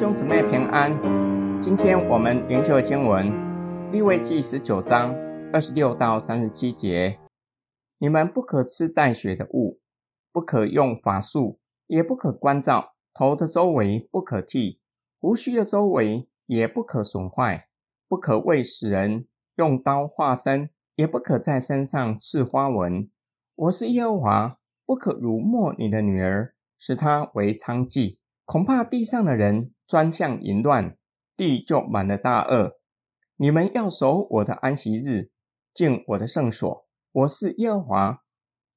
兄姊妹平安，今天我们灵修经文利未记十九章二十六到三十七节。你们不可吃带血的物，不可用法术，也不可关照，头的周围不可剃，胡须的周围也不可损坏，不可为死人用刀划身，也不可在身上刺花纹。我是耶和华，不可辱没你的女儿，使她为娼妓。恐怕地上的人专项淫乱，地就满了大恶。你们要守我的安息日，敬我的圣所。我是耶和华，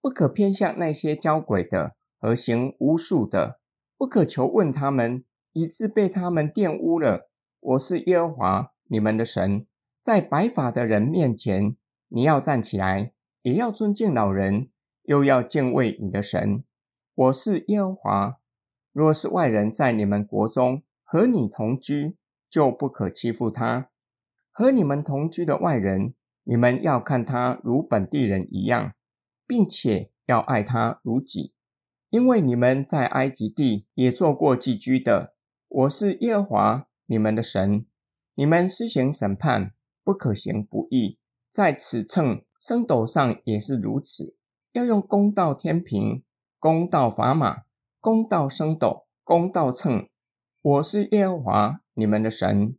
不可偏向那些交鬼的和行巫术的，不可求问他们，以致被他们玷污了。我是耶和华你们的神，在白发的人面前，你要站起来，也要尊敬老人，又要敬畏你的神。我是耶和华。若是外人在你们国中和你同居，就不可欺负他。和你们同居的外人，你们要看他如本地人一样，并且要爱他如己，因为你们在埃及地也做过寄居的。我是耶和华你们的神。你们施行审判，不可行不义，在此秤升斗上也是如此，要用公道天平，公道砝码。公道升斗，公道秤。我是耶和华你们的神，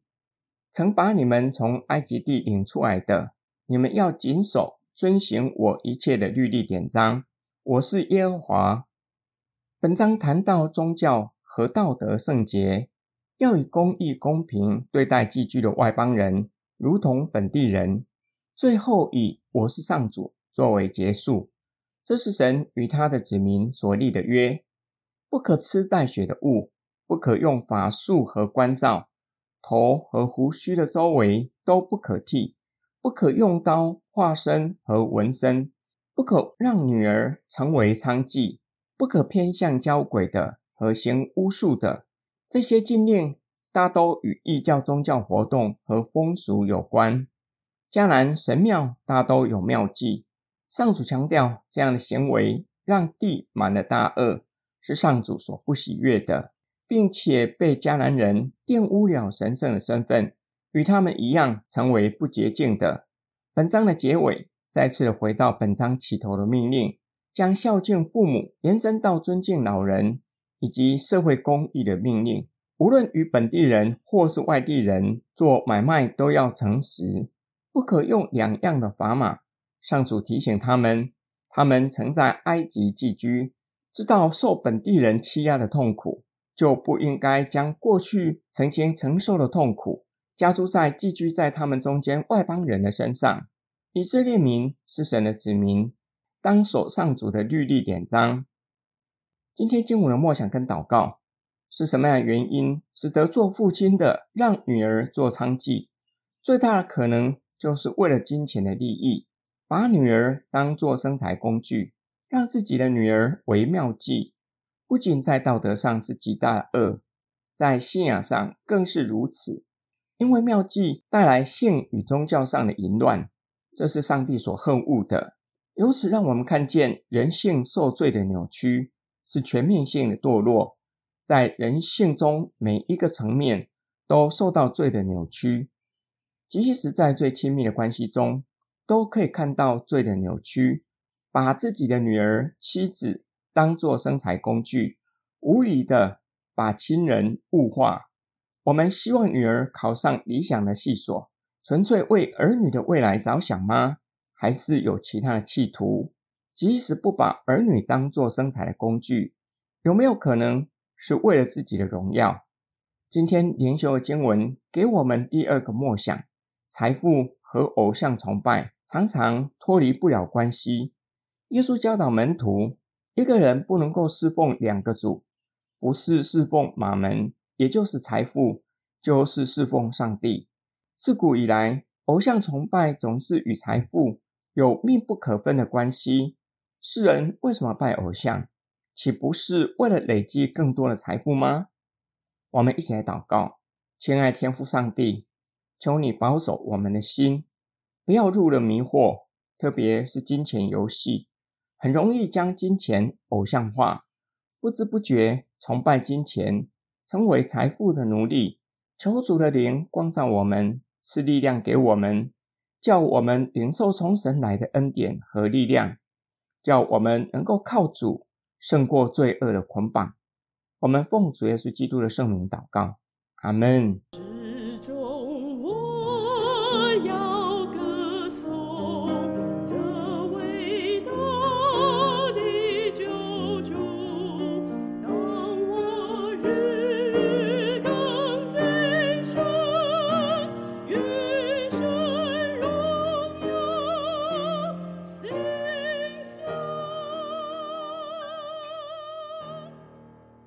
曾把你们从埃及地引出来的。你们要谨守遵行我一切的律例典章。我是耶和华。本章谈到宗教和道德圣洁，要以公义公平对待寄居的外邦人，如同本地人。最后以我是上主作为结束。这是神与他的子民所立的约。不可吃带血的物，不可用法术和关照，头和胡须的周围都不可剃，不可用刀化身和纹身，不可让女儿成为娼妓，不可偏向交鬼的和行巫术的。这些禁令大都与异教宗教活动和风俗有关。迦南神庙大都有庙妓，上主强调这样的行为让地满了大恶。是上主所不喜悦的，并且被迦南人玷污了神圣的身份，与他们一样成为不洁净的。本章的结尾再次回到本章起头的命令，将孝敬父母延伸到尊敬老人以及社会公义的命令。无论与本地人或是外地人做买卖，都要诚实，不可用两样的砝码。上主提醒他们，他们曾在埃及寄居。知道受本地人欺压的痛苦，就不应该将过去曾经承受的痛苦加诸在寄居在他们中间外邦人的身上。以色列民是神的子民，当守上主的律例典章。今天经文的默想跟祷告是什么样的原因，使得做父亲的让女儿做娼妓？最大的可能就是为了金钱的利益，把女儿当作生财工具。让自己的女儿为妙计，不仅在道德上是极大的恶，在信仰上更是如此。因为妙计带来性与宗教上的淫乱，这是上帝所恨恶的。由此，让我们看见人性受罪的扭曲，是全面性的堕落，在人性中每一个层面都受到罪的扭曲，即使在最亲密的关系中，都可以看到罪的扭曲。把自己的女儿、妻子当作生财工具，无理的把亲人物化。我们希望女儿考上理想的系所，纯粹为儿女的未来着想吗？还是有其他的企图？即使不把儿女当作生财的工具，有没有可能是为了自己的荣耀？今天灵修的经文给我们第二个默想：财富和偶像崇拜常常脱离不了关系。耶稣教导门徒，一个人不能够侍奉两个主，不是侍奉玛门，也就是财富，就是侍奉上帝。自古以来，偶像崇拜总是与财富有密不可分的关系。世人为什么拜偶像？岂不是为了累积更多的财富吗？我们一起来祷告，亲爱天父上帝，求你保守我们的心，不要入了迷惑，特别是金钱游戏。很容易将金钱偶像化，不知不觉崇拜金钱，成为财富的奴隶。求主的灵光照我们，赐力量给我们，叫我们领受从神来的恩典和力量，叫我们能够靠主胜过罪恶的捆绑。我们奉主耶稣基督的圣名祷告，阿门。